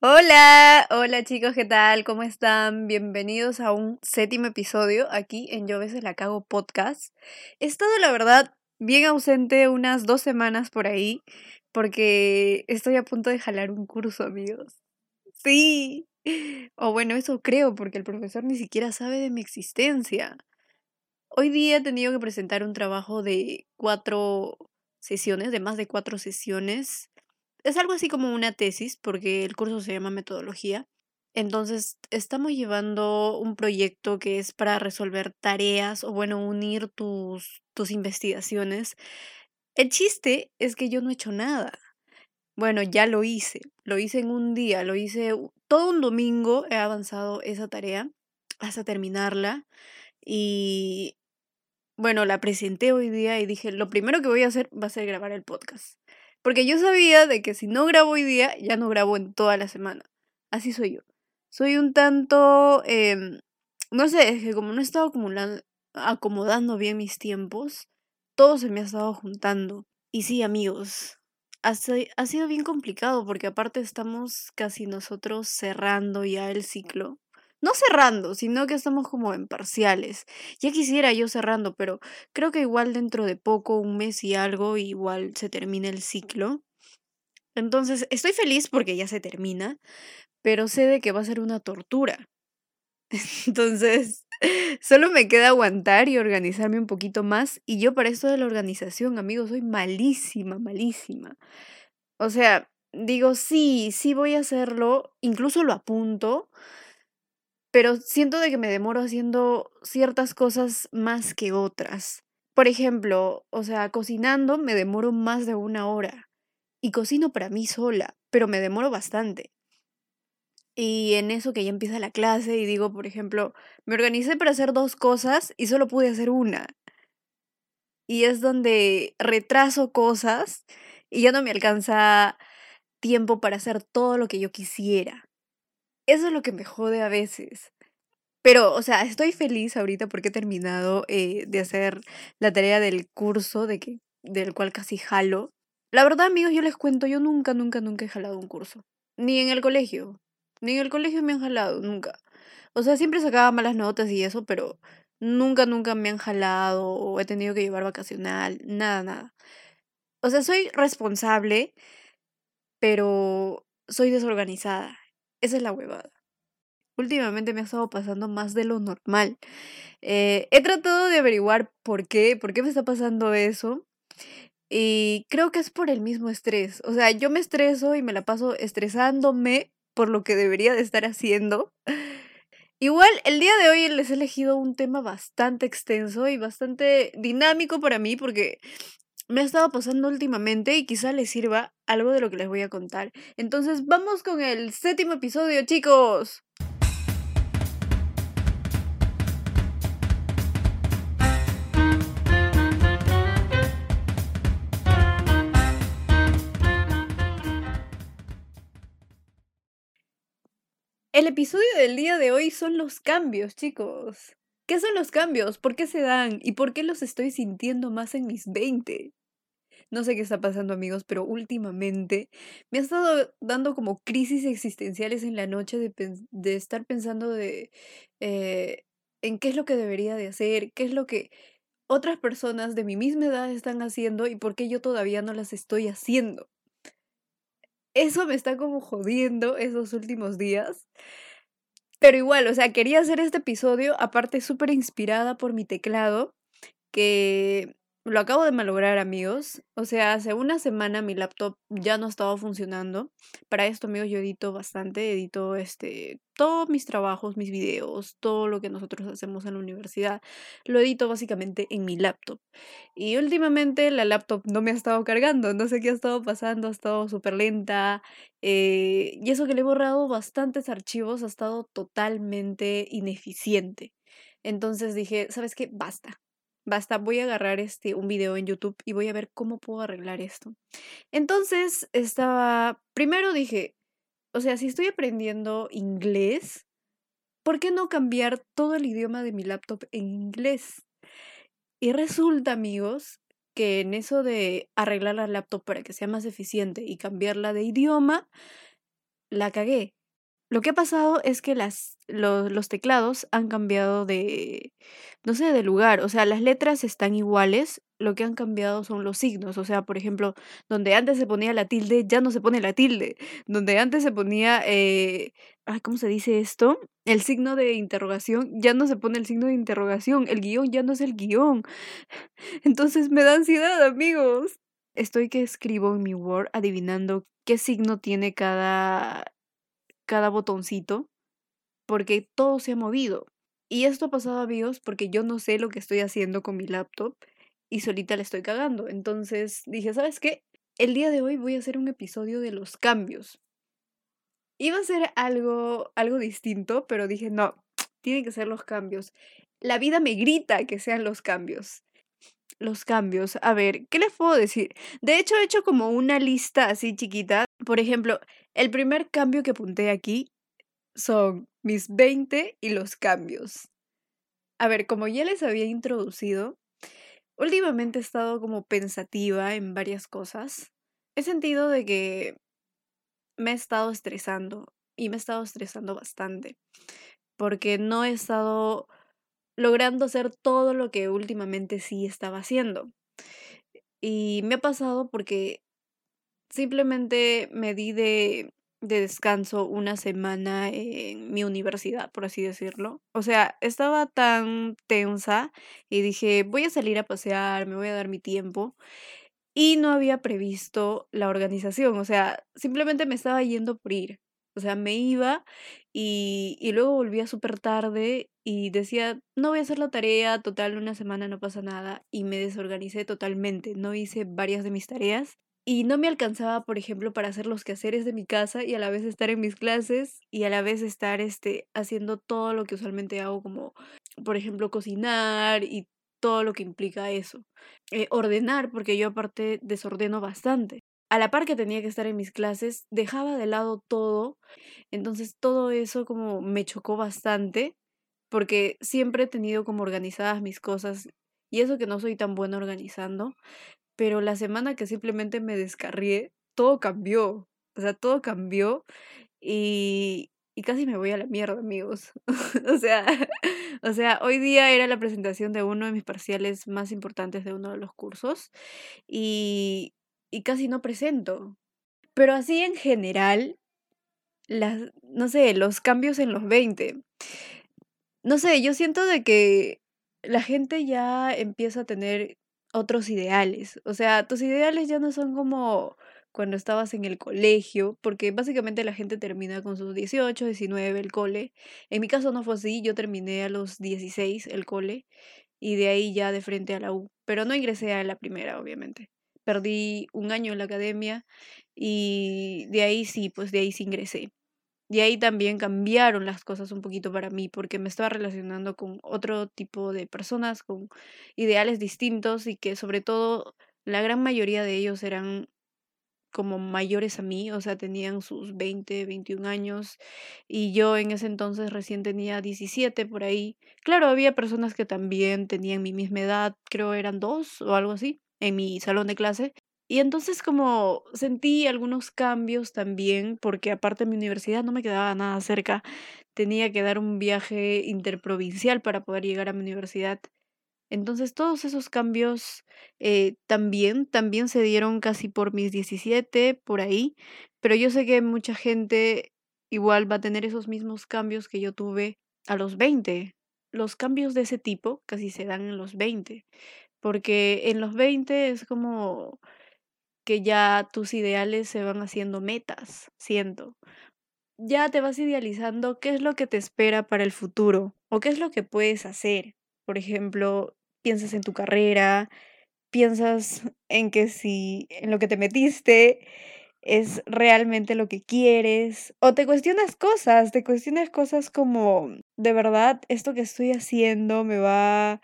Hola, hola chicos, ¿qué tal? ¿Cómo están? Bienvenidos a un séptimo episodio aquí en Yo veces la cago podcast. He estado, la verdad, bien ausente unas dos semanas por ahí porque estoy a punto de jalar un curso, amigos. Sí. O bueno, eso creo porque el profesor ni siquiera sabe de mi existencia. Hoy día he tenido que presentar un trabajo de cuatro sesiones, de más de cuatro sesiones es algo así como una tesis, porque el curso se llama metodología. Entonces, estamos llevando un proyecto que es para resolver tareas o, bueno, unir tus, tus investigaciones. El chiste es que yo no he hecho nada. Bueno, ya lo hice. Lo hice en un día, lo hice todo un domingo. He avanzado esa tarea hasta terminarla. Y bueno, la presenté hoy día y dije, lo primero que voy a hacer va a ser grabar el podcast. Porque yo sabía de que si no grabo hoy día, ya no grabo en toda la semana. Así soy yo. Soy un tanto, em, no sé, es que como no he estado acumulando, acomodando bien mis tiempos, todo se me ha estado juntando. Y sí, amigos, ha, ha sido bien complicado porque aparte estamos casi nosotros cerrando ya el ciclo no cerrando, sino que estamos como en parciales. Ya quisiera yo cerrando, pero creo que igual dentro de poco, un mes y algo, igual se termina el ciclo. Entonces, estoy feliz porque ya se termina, pero sé de que va a ser una tortura. Entonces, solo me queda aguantar y organizarme un poquito más. Y yo para esto de la organización, amigos, soy malísima, malísima. O sea, digo, sí, sí voy a hacerlo, incluso lo apunto, pero siento de que me demoro haciendo ciertas cosas más que otras. Por ejemplo, o sea, cocinando me demoro más de una hora y cocino para mí sola, pero me demoro bastante. Y en eso que ya empieza la clase y digo, por ejemplo, me organicé para hacer dos cosas y solo pude hacer una. Y es donde retraso cosas y ya no me alcanza tiempo para hacer todo lo que yo quisiera. Eso es lo que me jode a veces. Pero, o sea, estoy feliz ahorita porque he terminado eh, de hacer la tarea del curso de que, del cual casi jalo. La verdad, amigos, yo les cuento, yo nunca, nunca, nunca he jalado un curso. Ni en el colegio. Ni en el colegio me han jalado, nunca. O sea, siempre sacaba malas notas y eso, pero nunca, nunca me han jalado o he tenido que llevar vacacional, nada, nada. O sea, soy responsable, pero soy desorganizada. Esa es la huevada. Últimamente me ha estado pasando más de lo normal. Eh, he tratado de averiguar por qué, por qué me está pasando eso. Y creo que es por el mismo estrés. O sea, yo me estreso y me la paso estresándome por lo que debería de estar haciendo. Igual, el día de hoy les he elegido un tema bastante extenso y bastante dinámico para mí porque me ha estado pasando últimamente y quizá les sirva algo de lo que les voy a contar. Entonces, vamos con el séptimo episodio, chicos. El episodio del día de hoy son los cambios, chicos. ¿Qué son los cambios? ¿Por qué se dan? ¿Y por qué los estoy sintiendo más en mis 20? No sé qué está pasando amigos, pero últimamente me ha estado dando como crisis existenciales en la noche de, estar pensando de eh, en qué es lo que debería de hacer, qué es lo que otras personas de mi misma edad están haciendo y por qué yo todavía no las estoy haciendo. Eso me está como jodiendo esos últimos días. Pero igual, o sea, quería hacer este episodio, aparte súper inspirada por mi teclado, que lo acabo de malograr, amigos. O sea, hace una semana mi laptop ya no estaba funcionando. Para esto, amigos, yo edito bastante, edito este todos mis trabajos, mis videos, todo lo que nosotros hacemos en la universidad, lo edito básicamente en mi laptop. Y últimamente la laptop no me ha estado cargando, no sé qué ha estado pasando, ha estado súper lenta. Eh, y eso que le he borrado bastantes archivos ha estado totalmente ineficiente. Entonces dije, ¿sabes qué? Basta basta, voy a agarrar este, un video en YouTube y voy a ver cómo puedo arreglar esto. Entonces, estaba, primero dije, o sea, si estoy aprendiendo inglés, ¿por qué no cambiar todo el idioma de mi laptop en inglés? Y resulta, amigos, que en eso de arreglar la laptop para que sea más eficiente y cambiarla de idioma, la cagué. Lo que ha pasado es que las, los, teclados han cambiado de, no sé, de lugar. O sea, las letras están iguales, lo que han cambiado son los signos. O sea, por ejemplo, donde antes se ponía la tilde, ya no se pone la tilde. Donde antes se ponía, eh, ay, ¿cómo se dice esto? El signo de interrogación, ya no se pone el signo de interrogación. El guion ya no es el guion. Entonces me da ansiedad, amigos. Estoy que escribo en mi Word adivinando qué signo tiene cada cada botoncito porque todo se ha movido. Y esto ha pasado, amigos, porque yo no sé lo que estoy haciendo con mi laptop y solita le estoy cagando. Entonces dije, ¿sabes qué? El día de hoy voy a hacer un episodio de los cambios. Iba a ser algo, algo distinto, pero dije, no, tienen que ser los cambios. La vida me grita que sean los cambios. Los cambios. A ver, ¿qué les puedo decir? De hecho, he hecho como una lista así chiquita. Por ejemplo, el primer cambio que apunté aquí son mis 20 y los cambios. A ver, como ya les había introducido, últimamente he estado como pensativa en varias cosas. He sentido de que me he estado estresando y me he estado estresando bastante porque no he estado logrando hacer todo lo que últimamente sí estaba haciendo. Y me ha pasado porque simplemente me di de, de descanso una semana en mi universidad, por así decirlo. O sea, estaba tan tensa y dije, voy a salir a pasear, me voy a dar mi tiempo. Y no había previsto la organización, o sea, simplemente me estaba yendo por ir. O sea, me iba y, y luego volvía súper tarde y decía, no voy a hacer la tarea, total, una semana no pasa nada. Y me desorganicé totalmente, no hice varias de mis tareas y no me alcanzaba, por ejemplo, para hacer los quehaceres de mi casa y a la vez estar en mis clases y a la vez estar este, haciendo todo lo que usualmente hago, como, por ejemplo, cocinar y todo lo que implica eso. Eh, ordenar, porque yo aparte desordeno bastante. A la par que tenía que estar en mis clases, dejaba de lado todo. Entonces todo eso como me chocó bastante, porque siempre he tenido como organizadas mis cosas y eso que no soy tan buena organizando, pero la semana que simplemente me descarrié, todo cambió. O sea, todo cambió y, y casi me voy a la mierda, amigos. o sea, o sea, hoy día era la presentación de uno de mis parciales más importantes de uno de los cursos y, y casi no presento. Pero así en general, las, no sé, los cambios en los 20. No sé, yo siento de que la gente ya empieza a tener otros ideales. O sea, tus ideales ya no son como cuando estabas en el colegio, porque básicamente la gente termina con sus 18, 19 el cole. En mi caso no fue así, yo terminé a los 16 el cole y de ahí ya de frente a la U, pero no ingresé a la primera, obviamente. Perdí un año en la academia y de ahí sí, pues de ahí sí ingresé. Y ahí también cambiaron las cosas un poquito para mí porque me estaba relacionando con otro tipo de personas, con ideales distintos y que sobre todo la gran mayoría de ellos eran como mayores a mí, o sea, tenían sus 20, 21 años y yo en ese entonces recién tenía 17 por ahí. Claro, había personas que también tenían mi misma edad, creo eran dos o algo así, en mi salón de clase, y entonces como sentí algunos cambios también, porque aparte mi universidad no me quedaba nada cerca, tenía que dar un viaje interprovincial para poder llegar a mi universidad. Entonces todos esos cambios eh, también, también se dieron casi por mis 17, por ahí, pero yo sé que mucha gente igual va a tener esos mismos cambios que yo tuve a los 20. Los cambios de ese tipo casi se dan en los 20, porque en los 20 es como que ya tus ideales se van haciendo metas, siento. Ya te vas idealizando qué es lo que te espera para el futuro o qué es lo que puedes hacer. Por ejemplo, piensas en tu carrera, piensas en que si en lo que te metiste es realmente lo que quieres o te cuestionas cosas, te cuestionas cosas como de verdad esto que estoy haciendo me va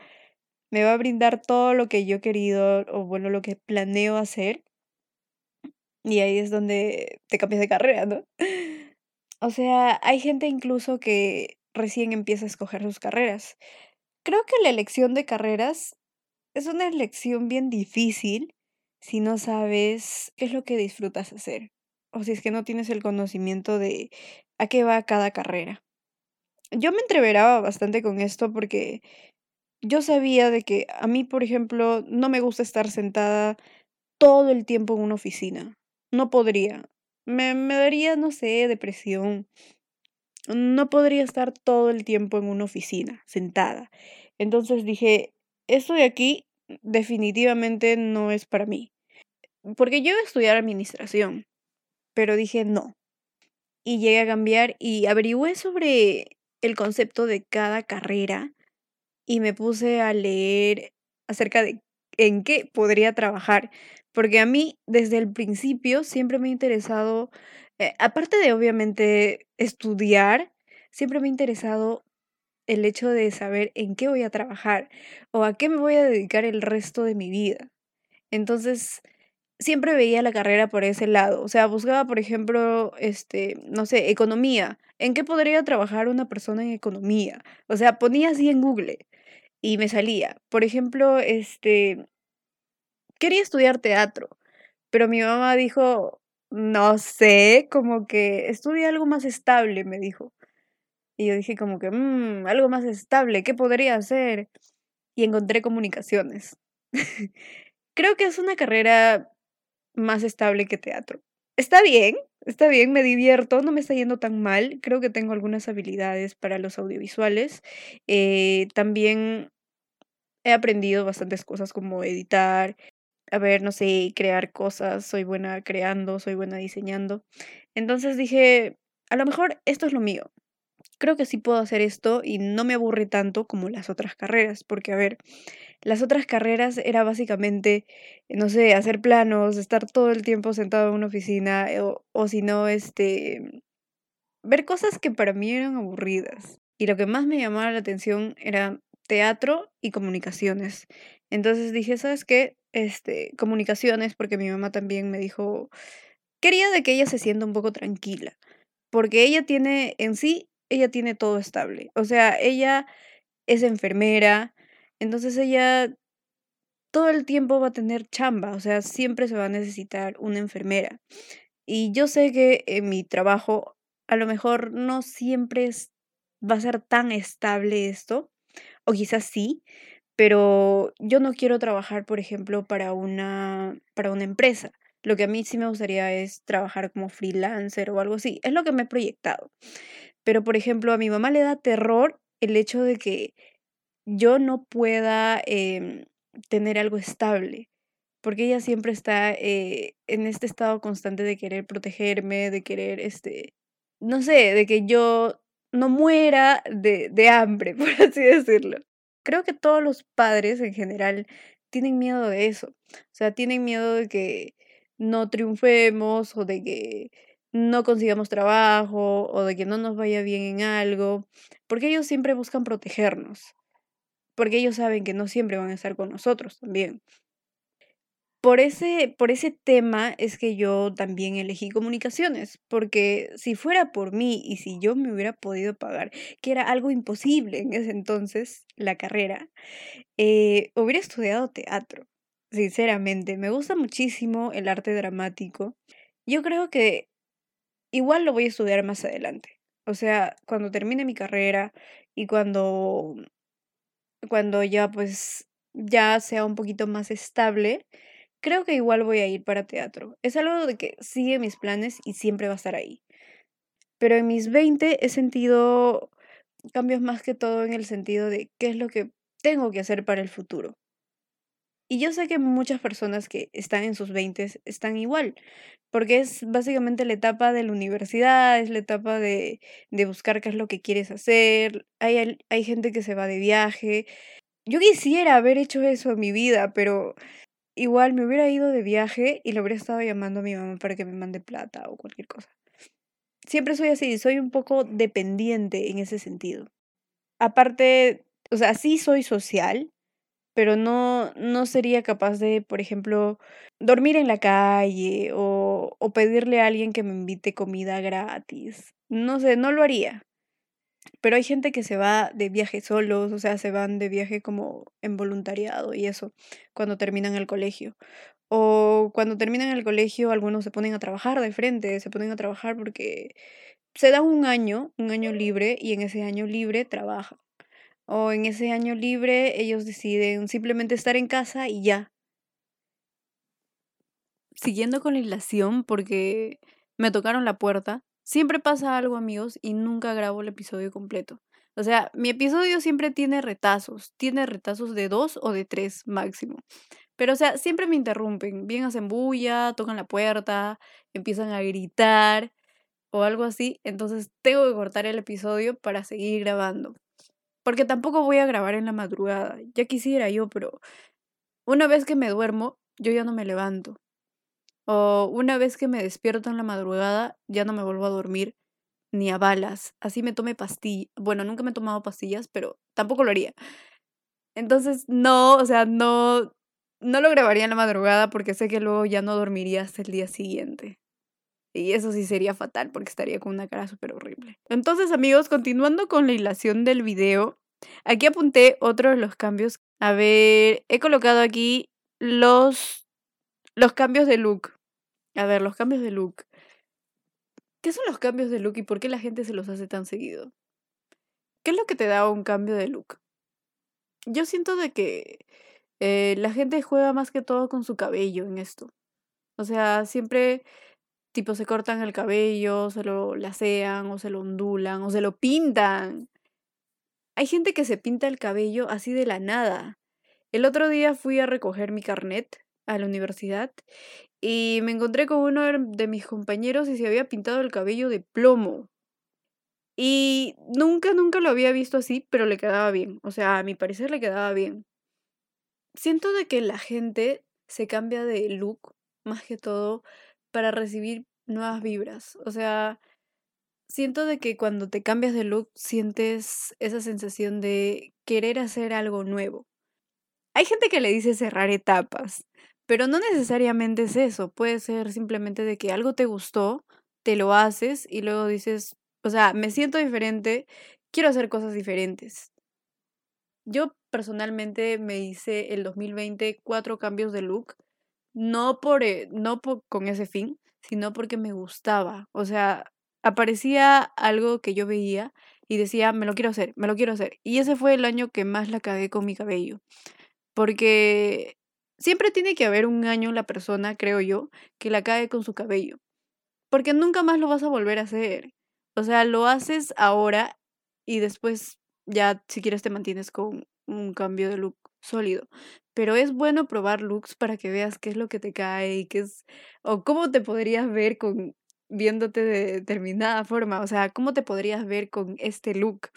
me va a brindar todo lo que yo he querido o bueno, lo que planeo hacer. Y ahí es donde te cambias de carrera, ¿no? O sea, hay gente incluso que recién empieza a escoger sus carreras. Creo que la elección de carreras es una elección bien difícil si no sabes qué es lo que disfrutas hacer. o si es que no tienes el conocimiento de a qué va cada carrera. Yo me entreveraba bastante con esto porque yo sabía de que a mí, por ejemplo, no me gusta estar sentada todo el tiempo en una oficina. No podría. Me, me daría, no sé, depresión. No podría estar todo el tiempo en una oficina, sentada. Entonces dije, esto de aquí definitivamente no es para mí. Porque yo iba a estudiar administración, pero dije no. Y llegué a cambiar y averigüé sobre el concepto de cada carrera y me puse a leer acerca de en qué podría trabajar. Porque a mí, desde el principio, siempre me ha interesado, eh, aparte de obviamente estudiar, siempre me ha interesado el hecho de saber en qué voy a trabajar o a qué me voy a dedicar el resto de mi vida. Entonces, siempre veía la carrera por ese lado. O sea, buscaba, por ejemplo, este, no sé, economía. ¿En qué podría trabajar una persona en economía? O sea, ponía así en Google y me salía. Por ejemplo, este, quería estudiar teatro, pero mi mamá dijo, no sé, como que estudia algo más estable, me dijo. Y yo dije como que, mmm, algo más estable, ¿qué podría hacer? Y encontré comunicaciones. Creo que es una carrera más estable que teatro. Está bien, está bien, me divierto, no me está yendo tan mal. Creo que tengo algunas habilidades para los audiovisuales. Eh, también he aprendido bastantes cosas como editar, a ver, no sé, crear cosas. Soy buena creando, soy buena diseñando. Entonces dije, a lo mejor esto es lo mío creo que sí puedo hacer esto y no me aburre tanto como las otras carreras, porque a ver, las otras carreras era básicamente, no sé, hacer planos, estar todo el tiempo sentado en una oficina eh, o, o si no, este, ver cosas que para mí eran aburridas. Y lo que más me llamaba la atención era teatro y comunicaciones. Entonces dije, ¿sabes qué? Este, comunicaciones, porque mi mamá también me dijo, quería de que ella se sienta un poco tranquila, porque ella tiene en sí ella tiene todo estable. O sea, ella es enfermera, entonces ella todo el tiempo va a tener chamba, o sea, siempre se va a necesitar una enfermera. Y yo sé que en mi trabajo a lo mejor no siempre va a ser tan estable esto, o quizás sí, pero yo no quiero trabajar, por ejemplo, para una, para una empresa. Lo que a mí sí me gustaría es trabajar como freelancer o algo así. Es lo que me he proyectado. Pero, por ejemplo, a mi mamá le da terror el hecho de que yo no pueda em, tener algo estable, porque ella siempre está eh, en este estado constante de querer protegerme, de querer, este, no sé, de que yo no muera de, de hambre, por así decirlo. Creo que todos los padres en general tienen miedo de eso, o sea, tienen miedo de que no triunfemos o de que no consigamos trabajo o de que no nos vaya bien en algo, porque ellos siempre buscan protegernos, porque ellos saben que no siempre van a estar con nosotros también. Por ese, por ese tema es que yo también elegí comunicaciones, porque si fuera por mí y si yo me hubiera podido pagar, que era algo imposible en ese entonces, la carrera, eh, hubiera estudiado teatro. Sinceramente, me gusta muchísimo el arte dramático. Yo creo que igual lo voy a estudiar más adelante. O sea, cuando termine mi carrera y cuando, cuando ya pues ya sea un poquito más estable, creo que igual voy a ir para teatro. Es algo de que sigue mis planes y siempre va a estar ahí. Pero en mis 20 he sentido cambios más que todo en el sentido de qué es lo que tengo que hacer para el futuro. Y yo sé que muchas personas que están en sus 20 están igual, porque es básicamente la etapa de la universidad, es la etapa de, de buscar qué es lo que quieres hacer, hay, hay gente que se va de viaje. Yo quisiera haber hecho eso en mi vida, pero igual me hubiera ido de viaje y le hubiera estado llamando a mi mamá para que me mande plata o cualquier cosa. Siempre soy así, soy un poco dependiente en ese sentido. Aparte, o sea, sí soy social, pero no, no sería capaz de, por ejemplo, dormir en la calle o, o pedirle a alguien que me invite comida gratis. No sé, no lo haría. Pero hay gente que se va de viaje solos, o sea, se van de viaje como en voluntariado y eso, cuando terminan el colegio. O cuando terminan el colegio, algunos se ponen a trabajar de frente, se ponen a trabajar porque se dan un año, un año libre, y en ese año libre trabajan. O en ese año libre ellos deciden simplemente estar en casa y ya. Siguiendo con la hilación, porque me tocaron la puerta, siempre pasa algo amigos y nunca grabo el episodio completo. O sea, mi episodio siempre tiene retazos, tiene retazos de dos o de tres máximo. Pero, o sea, siempre me interrumpen, bien hacen bulla, tocan la puerta, empiezan a gritar o algo así, entonces tengo que cortar el episodio para seguir grabando. Porque tampoco voy a grabar en la madrugada, ya quisiera yo, pero una vez que me duermo, yo ya no me levanto. O una vez que me despierto en la madrugada, ya no me vuelvo a dormir ni a balas. Así me tome pastillas. Bueno, nunca me he tomado pastillas, pero tampoco lo haría. Entonces, no, o sea, no, no lo grabaría en la madrugada porque sé que luego ya no dormiría hasta el día siguiente. Y eso sí sería fatal porque estaría con una cara súper horrible. Entonces, amigos, continuando con la hilación del video, aquí apunté otro de los cambios. A ver, he colocado aquí los, los cambios de look. A ver, los cambios de look. ¿Qué son los cambios de look y por qué la gente se los hace tan seguido? ¿Qué es lo que te da un cambio de look? Yo siento de que eh, la gente juega más que todo con su cabello en esto. O sea, siempre Tipo, se cortan el cabello, se lo lacean, o se lo ondulan, o se lo pintan. Hay gente que se pinta el cabello así de la nada. El otro día fui a recoger mi carnet a la universidad y me encontré con uno de mis compañeros y se había pintado el cabello de plomo. Y nunca, nunca lo había visto así, pero le quedaba bien. O sea, a mi parecer le quedaba bien. Siento de que la gente se cambia de look, más que todo, para recibir nuevas vibras. O sea, siento de que cuando te cambias de look sientes esa sensación de querer hacer algo nuevo. Hay gente que le dice cerrar etapas, pero no necesariamente es eso. Puede ser simplemente de que algo te gustó, te lo haces y luego dices, o sea, me siento diferente, quiero hacer cosas diferentes. Yo personalmente me hice el 2020 cuatro cambios de look no por, eh, no con ese fin, sino porque me gustaba. O sea, aparecía algo que yo veía y decía, me lo quiero hacer, me lo quiero hacer. Y ese fue el año que más la cagué con mi cabello. Porque siempre tiene que haber un año la persona, creo yo, que la cae con su cabello. Porque nunca más lo vas a volver a hacer. O sea, lo haces ahora y después ya si quieres te mantienes con un cambio de look sólido. Pero es bueno probar looks para que veas qué es lo que te cae y qué es, o cómo te podrías ver con viéndote de determinada forma, o sea, cómo te podrías ver con este look.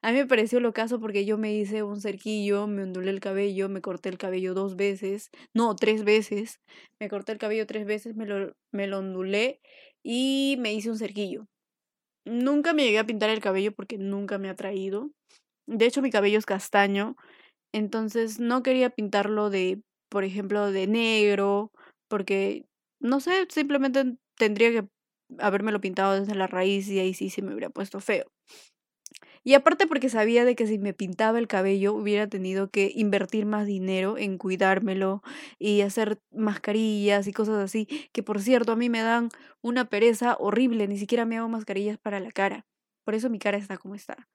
A mí me pareció lo caso porque yo me hice un cerquillo, me ondulé el cabello, me corté el cabello dos veces, no, tres veces, me corté el cabello tres veces, me lo, me lo ondulé y me hice un cerquillo. Nunca me llegué a pintar el cabello porque nunca me ha traído. De hecho, mi cabello es castaño entonces no quería pintarlo de, por ejemplo, de negro, porque, no sé, simplemente tendría que habérmelo pintado desde la raíz y ahí sí se me hubiera puesto feo. Y aparte porque sabía de que si me pintaba el cabello hubiera tenido que invertir más dinero en cuidármelo y hacer mascarillas y cosas así, que por cierto a mí me dan una pereza horrible, ni siquiera me hago mascarillas para la cara. Por eso mi cara está como está.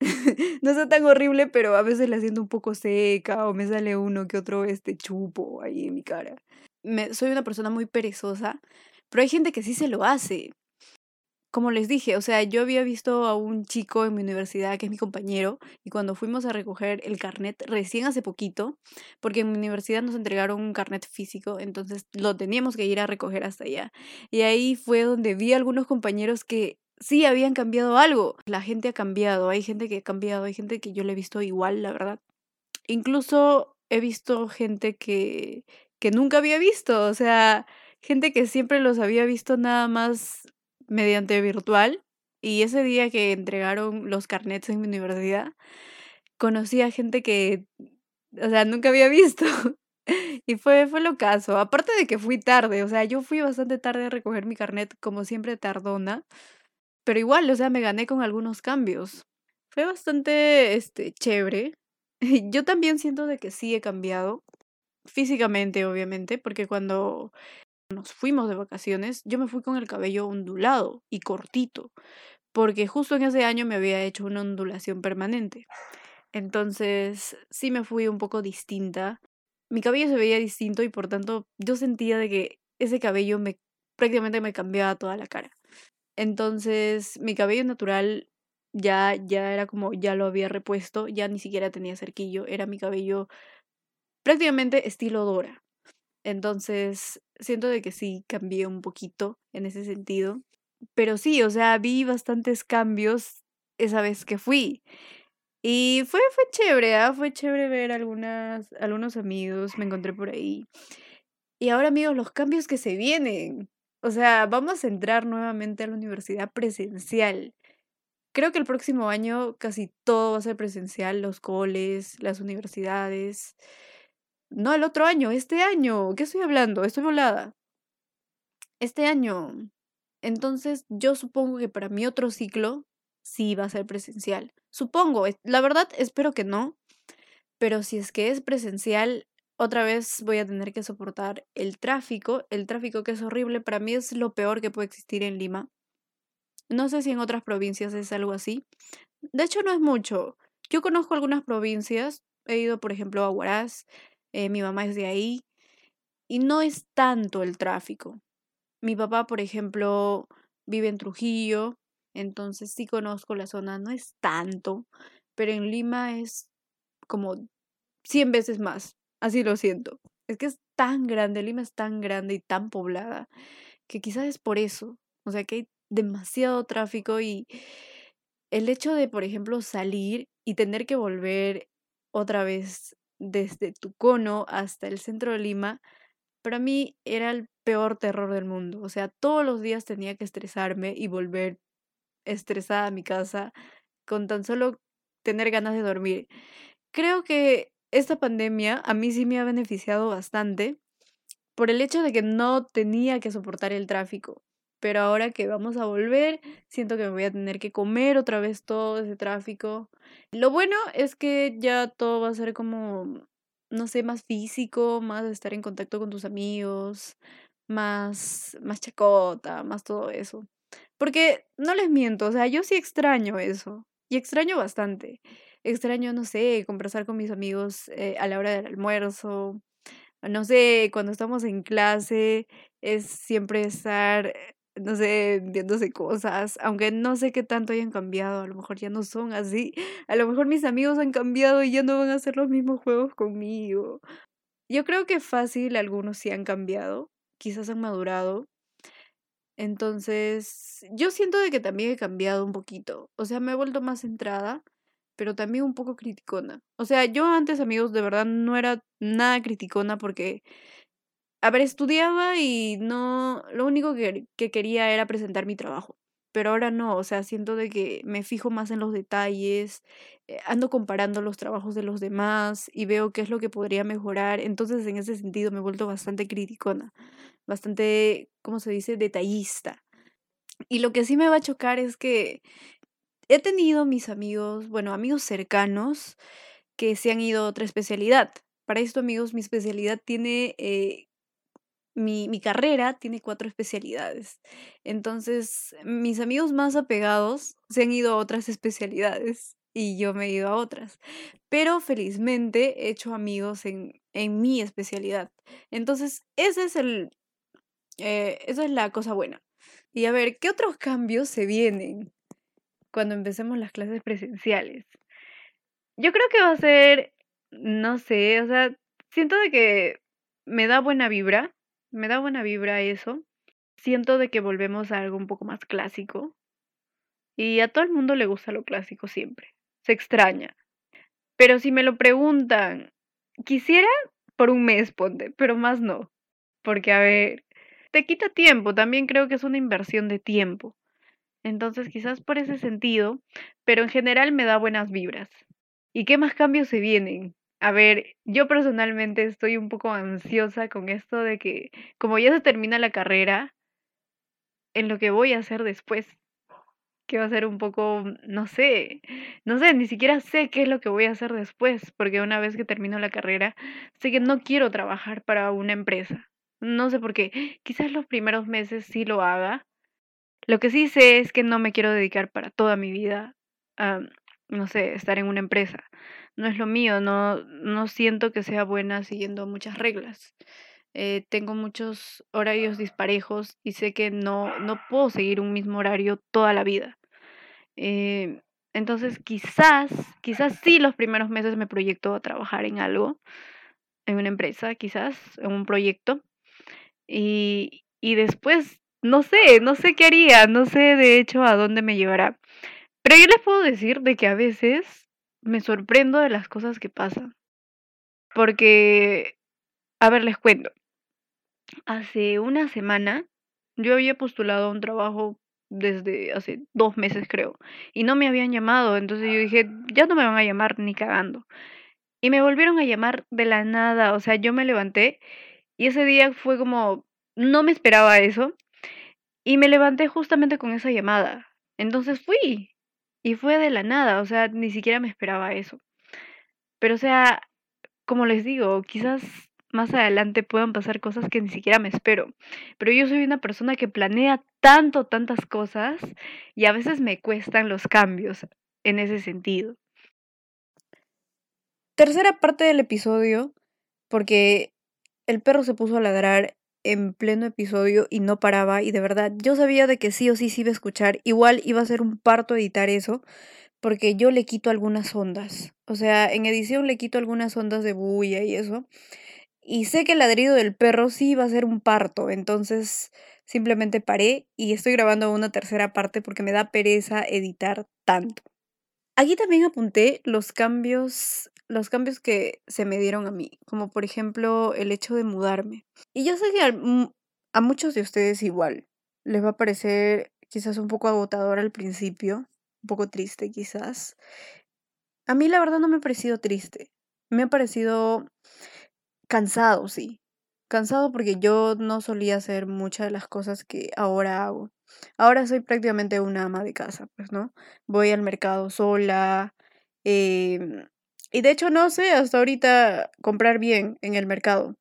no está tan horrible, pero a veces la siento un poco seca o me sale uno que otro este chupo ahí en mi cara. Me, soy una persona muy perezosa, pero hay gente que sí se lo hace. Como les dije, o sea, yo había visto a un chico en mi universidad que es mi compañero y cuando fuimos a recoger el carnet recién hace poquito, porque en mi universidad nos entregaron un carnet físico, entonces lo teníamos que ir a recoger hasta allá. Y ahí fue donde vi a algunos compañeros que sí habían cambiado algo. La gente ha cambiado, hay gente que ha cambiado, hay gente que yo le he visto igual, la verdad. Incluso he visto gente que, que nunca había visto, o sea, gente que siempre los había visto nada más mediante virtual. Y ese día que entregaron los carnets en mi universidad, conocí a gente que, o sea, nunca había visto. Y fue, fue lo caso. Aparte de que fui tarde, o sea, yo fui bastante tarde a recoger mi carnet, como siempre tardona. Pero igual, o sea, me gané con algunos cambios. Fue bastante, este, chévere. Yo también siento de que sí he cambiado. físicamente, obviamente, porque cuando nos fuimos de vacaciones, yo me fui con el cabello ondulado y cortito, porque justo en ese año me había hecho una ondulación permanente. Entonces, sí me fui un poco distinta. Mi cabello se veía distinto y por tanto yo sentía de que ese cabello me prácticamente me cambiaba toda la cara. Entonces, mi cabello natural ya ya era como ya lo había repuesto, ya ni siquiera tenía cerquillo, era mi cabello prácticamente estilo Dora. Entonces, siento de que sí cambié un poquito en ese sentido. Pero sí, o sea, vi bastantes cambios esa vez que fui. Y fue, fue chévere, ¿ah? Fue chévere ver algunas, algunos amigos, me encontré por ahí. Y ahora, amigos, los cambios que se vienen. O sea, vamos a entrar nuevamente a la universidad presencial. Creo que el próximo año casi todo va a ser presencial, los coles, las universidades. No, el otro año, este año. ¿Qué estoy hablando? Estoy volada. Este año. Entonces, yo supongo que para mi otro ciclo sí va a ser presencial. Supongo, la verdad espero que no, pero si es que es presencial, otra vez voy a tener que soportar el tráfico, el tráfico que es horrible, para mí es lo peor que puede existir en Lima. No sé si en otras provincias es algo así. De hecho, no es mucho. Yo conozco algunas provincias, he ido, por ejemplo, a Huaraz, eh, mi mamá es de ahí, y no es tanto el tráfico. Mi papá, por ejemplo, vive en Trujillo, entonces sí conozco la zona, no es tanto, pero en Lima es como 100 veces más, así lo siento. Es que es tan grande, Lima es tan grande y tan poblada, que quizás es por eso, o sea que hay demasiado tráfico y el hecho de, por ejemplo, salir y tener que volver otra vez desde tu cono hasta el centro de Lima, para mí era el peor terror del mundo. O sea, todos los días tenía que estresarme y volver estresada a mi casa con tan solo tener ganas de dormir. Creo que esta pandemia a mí sí me ha beneficiado bastante por el hecho de que no tenía que soportar el tráfico. Pero ahora que vamos a volver, siento que me voy a tener que comer otra vez todo ese tráfico. Lo bueno es que ya todo va a ser como, no sé, más físico, más estar en contacto con tus amigos, más, más chacota, más todo eso. Porque no les miento, o sea, yo sí extraño eso. Y extraño bastante. Extraño, no sé, conversar con mis amigos eh, a la hora del almuerzo. No sé, cuando estamos en clase es siempre estar, no sé, viéndose cosas. Aunque no sé qué tanto hayan cambiado. A lo mejor ya no son así. A lo mejor mis amigos han cambiado y ya no van a hacer los mismos juegos conmigo. Yo creo que fácil algunos sí han cambiado. Quizás han madurado. Entonces, yo siento de que también he cambiado un poquito. O sea, me he vuelto más centrada, pero también un poco criticona. O sea, yo antes, amigos, de verdad no era nada criticona porque, a ver, estudiaba y no, lo único que, que quería era presentar mi trabajo. Pero ahora no, o sea, siento de que me fijo más en los detalles, eh, ando comparando los trabajos de los demás y veo qué es lo que podría mejorar. Entonces, en ese sentido, me he vuelto bastante criticona bastante, ¿cómo se dice?, detallista. Y lo que sí me va a chocar es que he tenido mis amigos, bueno, amigos cercanos que se han ido a otra especialidad. Para esto, amigos, mi especialidad tiene, eh, mi, mi carrera tiene cuatro especialidades. Entonces, mis amigos más apegados se han ido a otras especialidades y yo me he ido a otras. Pero felizmente he hecho amigos en, en mi especialidad. Entonces, ese es el, eh, esa es la cosa buena. Y a ver, ¿qué otros cambios se vienen cuando empecemos las clases presenciales? Yo creo que va a ser, no sé, o sea, siento de que me da buena vibra, me da buena vibra eso. Siento de que volvemos a algo un poco más clásico. Y a todo el mundo le gusta lo clásico siempre. Se extraña. Pero si me lo preguntan, quisiera por un mes, ponte, pero más no. Porque, a ver, te quita tiempo, también creo que es una inversión de tiempo. Entonces, quizás por ese sentido, pero en general me da buenas vibras. ¿Y qué más cambios se vienen? A ver, yo personalmente estoy un poco ansiosa con esto de que, como ya se termina la carrera, en lo que voy a hacer después. que va a ser un poco, no sé, no sé, ni siquiera sé qué es lo que voy a hacer después, porque una vez que termino la carrera, sé que no quiero trabajar para una empresa. No sé por qué, quizás los primeros meses sí lo haga. Lo que sí sé es que no me quiero dedicar para toda mi vida a, no sé, estar en una empresa. No es lo mío, no, no siento que sea buena siguiendo muchas reglas. Eh, tengo muchos horarios disparejos y sé que no, no puedo seguir un mismo horario toda la vida. Eh, entonces quizás, quizás sí los primeros meses me proyecto a trabajar en algo, en una empresa, quizás, en un proyecto. Y, y después, no sé, no sé qué haría, no sé de hecho a dónde me llevará. Pero yo les puedo decir de que a veces me sorprendo de las cosas que pasan. Porque, a ver, les cuento. Hace una semana yo había postulado a un trabajo desde hace dos meses creo y no me habían llamado, entonces yo dije, ya no me van a llamar ni cagando. Y me volvieron a llamar de la nada, o sea, yo me levanté y ese día fue como, no me esperaba eso y me levanté justamente con esa llamada. Entonces fui y fue de la nada, o sea, ni siquiera me esperaba eso. Pero o sea, como les digo, quizás más adelante puedan pasar cosas que ni siquiera me espero. Pero yo soy una persona que planea tanto, tantas cosas y a veces me cuestan los cambios en ese sentido. Tercera parte del episodio, porque el perro se puso a ladrar en pleno episodio y no paraba y de verdad yo sabía de que sí o sí se iba a escuchar, igual iba a ser un parto editar eso, porque yo le quito algunas ondas, o sea, en edición le quito algunas ondas de bulla y eso, y sé que el ladrido del perro sí iba a ser un parto, entonces simplemente paré y estoy grabando una tercera parte porque me da pereza editar tanto. Aquí también apunté los cambios, los cambios que se me dieron a mí, como por ejemplo el hecho de mudarme. Y yo sé que a, a muchos de ustedes igual les va a parecer quizás un poco agotador al principio, un poco triste quizás. A mí la verdad no me ha parecido triste, me ha parecido cansado, sí. Cansado porque yo no solía hacer muchas de las cosas que ahora hago. Ahora soy prácticamente una ama de casa, pues, ¿no? Voy al mercado sola. Em, y de hecho no sé hasta ahorita comprar bien en el mercado.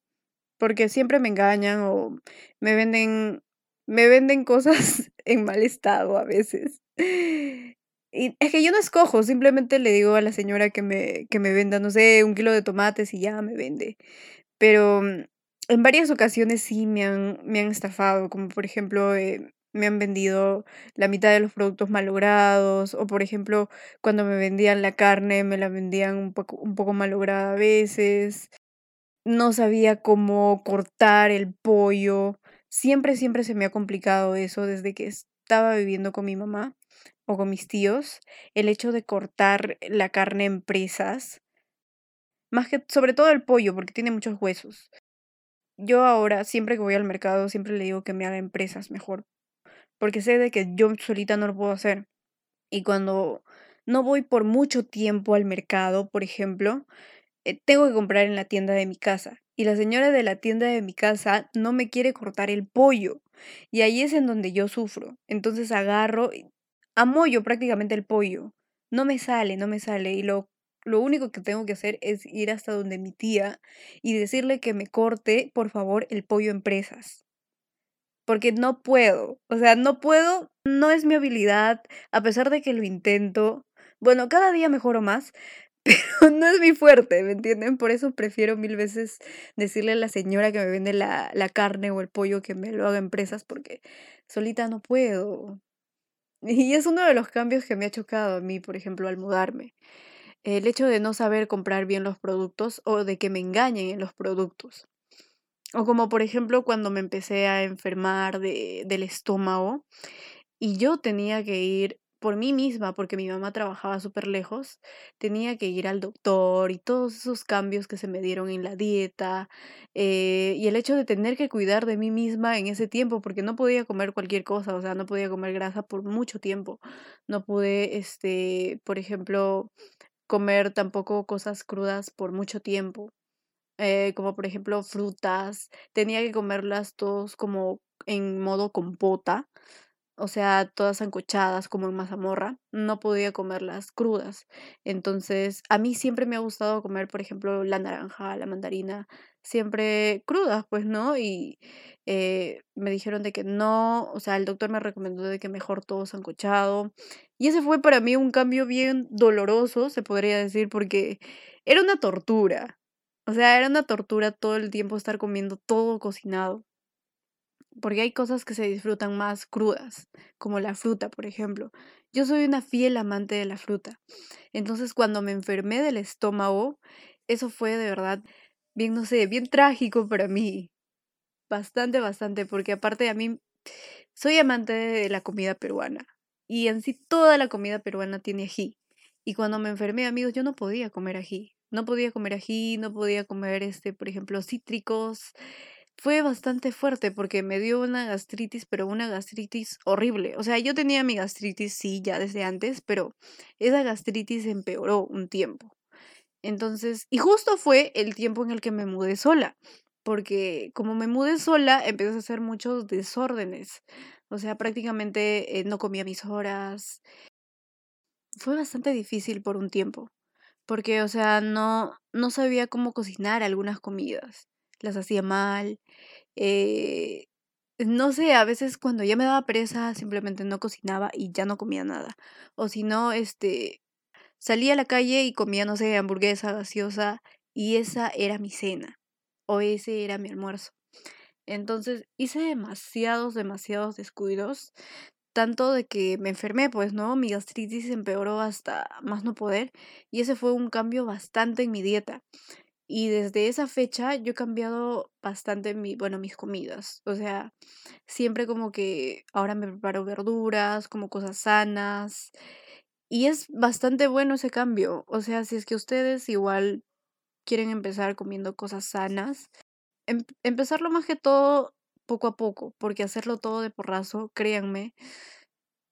Porque siempre me engañan o me venden. Me venden cosas en mal estado a veces. Y es que yo no escojo, simplemente le digo a la señora que me, que me venda, no sé, un kilo de tomates y ya me vende. Pero mm, en varias ocasiones sí me han, me han estafado, como por ejemplo eh, me han vendido la mitad de los productos malogrados o por ejemplo cuando me vendían la carne me la vendían un poco, un poco malograda a veces. No sabía cómo cortar el pollo. Siempre, siempre se me ha complicado eso desde que estaba viviendo con mi mamá o con mis tíos. El hecho de cortar la carne en presas más que, sobre todo el pollo, porque tiene muchos huesos. Yo ahora, siempre que voy al mercado, siempre le digo que me haga empresas mejor. Porque sé de que yo solita no lo puedo hacer. Y cuando no voy por mucho tiempo al mercado, por ejemplo, eh, tengo que comprar en la tienda de mi casa. Y la señora de la tienda de mi casa no me quiere cortar el pollo. Y ahí es en donde yo sufro. Entonces agarro, amollo prácticamente el pollo. No me sale, no me sale. Y lo lo único que tengo que hacer es ir hasta donde mi tía y decirle que me corte, por favor, el pollo en presas. Porque no puedo, o sea, no puedo, no es mi habilidad, a pesar de que lo intento. Bueno, cada día mejoro más, pero no es mi fuerte, ¿me entienden? Por eso prefiero mil veces decirle a la señora que me vende la, la carne o el pollo que me lo haga en presas, porque solita no puedo. Y es uno de los cambios que me ha chocado a mí, por ejemplo, al mudarme el hecho de no saber comprar bien los productos o de que me engañen en los productos. O como por ejemplo cuando me empecé a enfermar de, del estómago y yo tenía que ir por mí misma, porque mi mamá trabajaba súper lejos, tenía que ir al doctor y todos esos cambios que se me dieron en la dieta eh, y el hecho de tener que cuidar de mí misma en ese tiempo, porque no podía comer cualquier cosa, o sea, no podía comer grasa por mucho tiempo, no pude, este, por ejemplo, comer tampoco cosas crudas por mucho tiempo, eh, como por ejemplo frutas, tenía que comerlas todos como en modo compota, o sea, todas sancochadas como en mazamorra, no podía comerlas crudas. Entonces, a mí siempre me ha gustado comer, por ejemplo, la naranja, la mandarina, siempre crudas, pues, ¿no? Y eh, me dijeron de que no, o sea, el doctor me recomendó de que mejor todo sancochado. Y ese fue para mí un cambio bien doloroso, se podría decir, porque era una tortura. O sea, era una tortura todo el tiempo estar comiendo todo cocinado porque hay cosas que se disfrutan más crudas, como la fruta, por ejemplo. Yo soy una fiel amante de la fruta. Entonces, cuando me enfermé del estómago, eso fue de verdad bien, no sé, bien trágico para mí. Bastante, bastante, porque aparte a mí soy amante de la comida peruana. Y en sí toda la comida peruana tiene ají. Y cuando me enfermé, amigos, yo no podía comer ají. No podía comer ají, no podía comer, este, por ejemplo, cítricos fue bastante fuerte porque me dio una gastritis, pero una gastritis horrible. O sea, yo tenía mi gastritis, sí, ya desde antes, pero esa gastritis empeoró un tiempo. Entonces, y justo fue el tiempo en el que me mudé sola, porque como me mudé sola, empecé a hacer muchos desórdenes. O sea, prácticamente eh, no comía mis horas. Fue bastante difícil por un tiempo, porque, o sea, no, no sabía cómo cocinar algunas comidas las hacía mal. Eh, no sé, a veces cuando ya me daba presa simplemente no cocinaba y ya no comía nada. O si no, este, salía a la calle y comía, no sé, hamburguesa, gaseosa y esa era mi cena o ese era mi almuerzo. Entonces hice demasiados, demasiados descuidos, tanto de que me enfermé, pues, ¿no? Mi gastritis empeoró hasta más no poder y ese fue un cambio bastante en mi dieta. Y desde esa fecha yo he cambiado bastante mi, bueno, mis comidas. O sea, siempre como que ahora me preparo verduras, como cosas sanas. Y es bastante bueno ese cambio. O sea, si es que ustedes igual quieren empezar comiendo cosas sanas, em- empezarlo más que todo poco a poco, porque hacerlo todo de porrazo, créanme,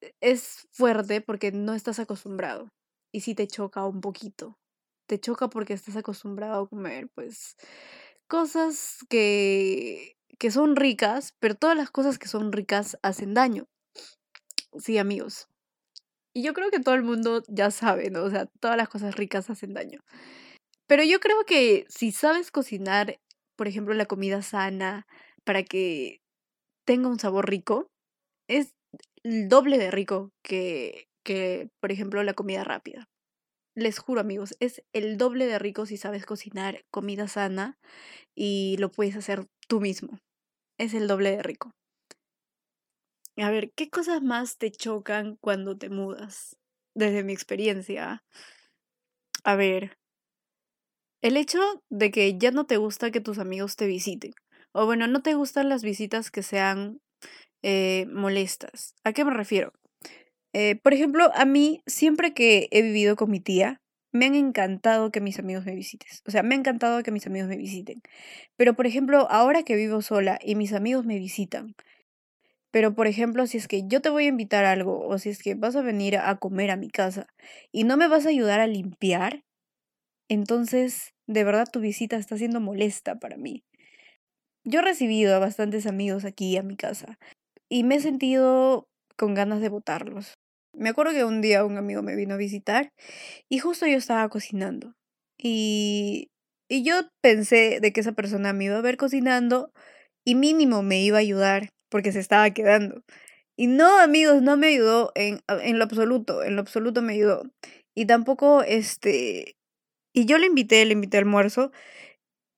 e, es fuerte porque no estás acostumbrado. Y sí te choca un poquito te choca porque estás acostumbrado a comer, pues, cosas que, que son ricas, pero todas las cosas que son ricas hacen daño. Sí, amigos. Y yo creo que todo el mundo ya sabe, ¿no? O sea, todas las cosas ricas hacen daño. Pero yo creo que si sabes cocinar, por ejemplo, la comida sana para que tenga un sabor rico, es el doble de rico que, que por ejemplo, la comida rápida. Les juro, amigos, es el doble de rico si sabes cocinar comida sana y lo puedes hacer tú mismo. Es el doble de rico. A ver, ¿qué cosas más te chocan cuando te mudas? Desde mi experiencia. A ver, el hecho de que ya no te gusta que tus amigos te visiten. O bueno, no te gustan las visitas que sean eh, molestas. ¿A qué me refiero? Eh, por ejemplo, a mí, siempre que he vivido con mi tía, me han encantado que mis amigos me visiten. O sea, me ha encantado que mis amigos me visiten. Pero, por ejemplo, ahora que vivo sola y mis amigos me visitan, pero, por ejemplo, si es que yo te voy a invitar a algo o si es que vas a venir a comer a mi casa y no me vas a ayudar a limpiar, entonces, de verdad, tu visita está siendo molesta para mí. Yo he recibido a bastantes amigos aquí a mi casa y me he sentido con ganas de votarlos. Me acuerdo que un día un amigo me vino a visitar y justo yo estaba cocinando. Y, y yo pensé de que esa persona me iba a ver cocinando y mínimo me iba a ayudar porque se estaba quedando. Y no, amigos, no me ayudó en, en lo absoluto, en lo absoluto me ayudó. Y tampoco, este, y yo le invité, le invité al almuerzo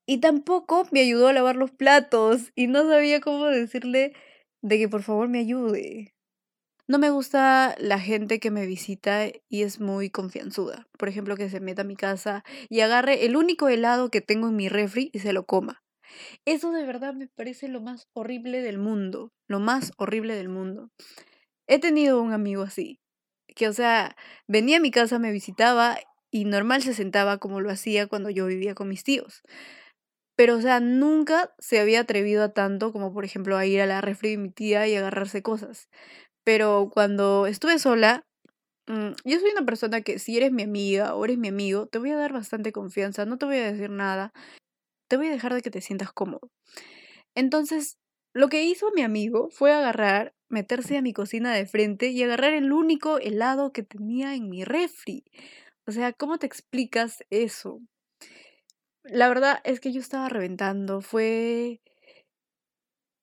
y tampoco me ayudó a lavar los platos y no sabía cómo decirle de que por favor me ayude. No me gusta la gente que me visita y es muy confianzuda. Por ejemplo, que se meta a mi casa y agarre el único helado que tengo en mi refri y se lo coma. Eso de verdad me parece lo más horrible del mundo. Lo más horrible del mundo. He tenido un amigo así. Que, o sea, venía a mi casa, me visitaba y normal se sentaba como lo hacía cuando yo vivía con mis tíos. Pero, o sea, nunca se había atrevido a tanto como, por ejemplo, a ir a la refri de mi tía y agarrarse cosas. Pero cuando estuve sola, mm, yo soy una persona que si eres mi amiga o eres mi amigo, te voy a dar bastante confianza, no te voy a decir nada, te voy a dejar de que te sientas cómodo. Entonces, lo que hizo mi amigo fue agarrar meterse a mi cocina de frente y agarrar el único helado que tenía en mi refri. O sea, ¿cómo te explicas eso? La verdad es que yo estaba reventando, fue...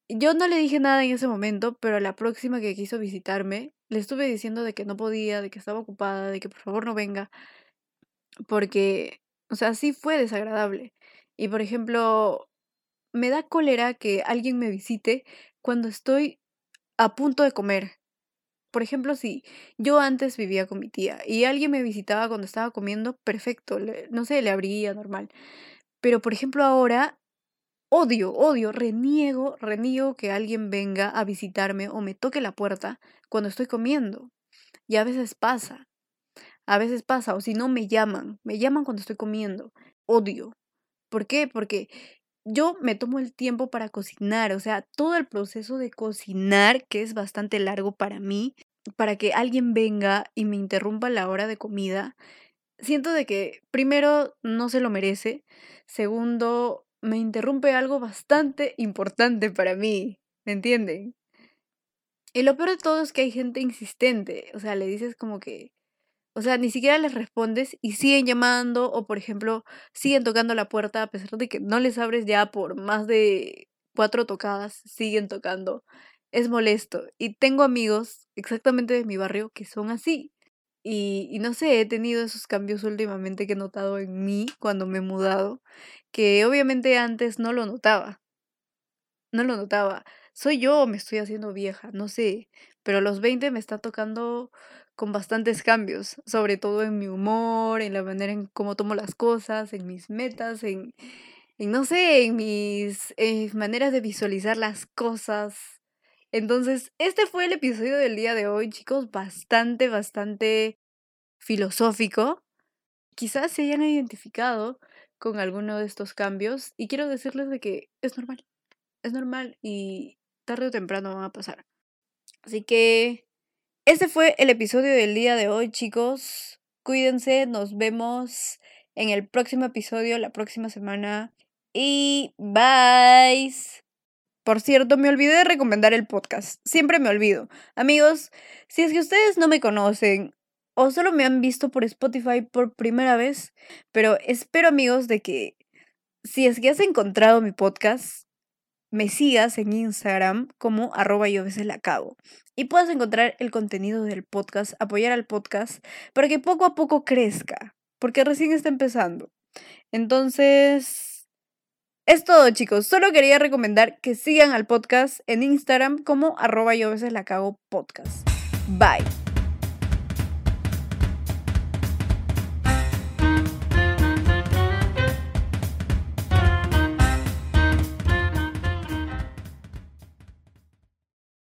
Yo no le dije nada en ese momento, pero la próxima que quiso visitarme, le estuve diciendo de que no podía, de que estaba ocupada, de que por favor no venga, porque, o sea, sí fue desagradable. Y por ejemplo, me da cólera que alguien me visite cuando estoy a punto de comer. Por ejemplo, si yo antes vivía con mi tía y alguien me visitaba cuando estaba comiendo, perfecto, no sé, le abría normal. Pero por ejemplo ahora odio, odio, reniego, reniego que alguien venga a visitarme o me toque la puerta cuando estoy comiendo. Y a veces pasa, a veces pasa, o si no me llaman, me llaman cuando estoy comiendo. Odio. ¿Por qué? Porque yo me tomo el tiempo para cocinar, o sea, todo el proceso de cocinar, que es bastante largo para mí, para que alguien venga y me interrumpa la hora de comida, siento de que primero no se lo merece, segundo me interrumpe algo bastante importante para mí, ¿me entienden? Y lo peor de todo es que hay gente insistente, o sea, le dices como que, o sea, ni siquiera les respondes y siguen llamando o, por ejemplo, siguen tocando la puerta a pesar de que no les abres ya por más de cuatro tocadas, siguen tocando. Es molesto. Y tengo amigos exactamente de mi barrio que son así. Y, no sé, he tenido esos cambios últimamente que he notado en mí cuando me he mudado, que obviamente antes no lo notaba. No lo notaba. Soy yo o me estoy haciendo vieja, no sé. Pero a los 20 me está tocando con bastantes cambios, sobre todo en mi humor, en la manera en cómo tomo las cosas, en mis metas, en, no sé, en mis maneras de visualizar las cosas. Entonces, este fue el episodio del día de hoy, chicos, bastante, bastante filosófico. Quizás se hayan identificado con alguno de estos cambios y quiero decirles de que es normal, es normal y tarde o temprano van a pasar. Así que este fue el episodio del día de hoy, chicos. Cuídense, nos vemos en el próximo episodio, la próxima semana. Y bye. Por cierto, me olvidé de recomendar el podcast. Siempre me olvido. Amigos, si es que ustedes no me conocen o solo me han visto por Spotify por primera vez, pero espero amigos de que si es que has encontrado mi podcast, me sigas en Instagram como arroba yo la y puedas encontrar el contenido del podcast, apoyar al podcast para que poco a poco crezca, porque recién está empezando. Entonces, es todo chicos, solo quería recomendar que sigan al podcast en Instagram como arroba yo la podcast. Bye.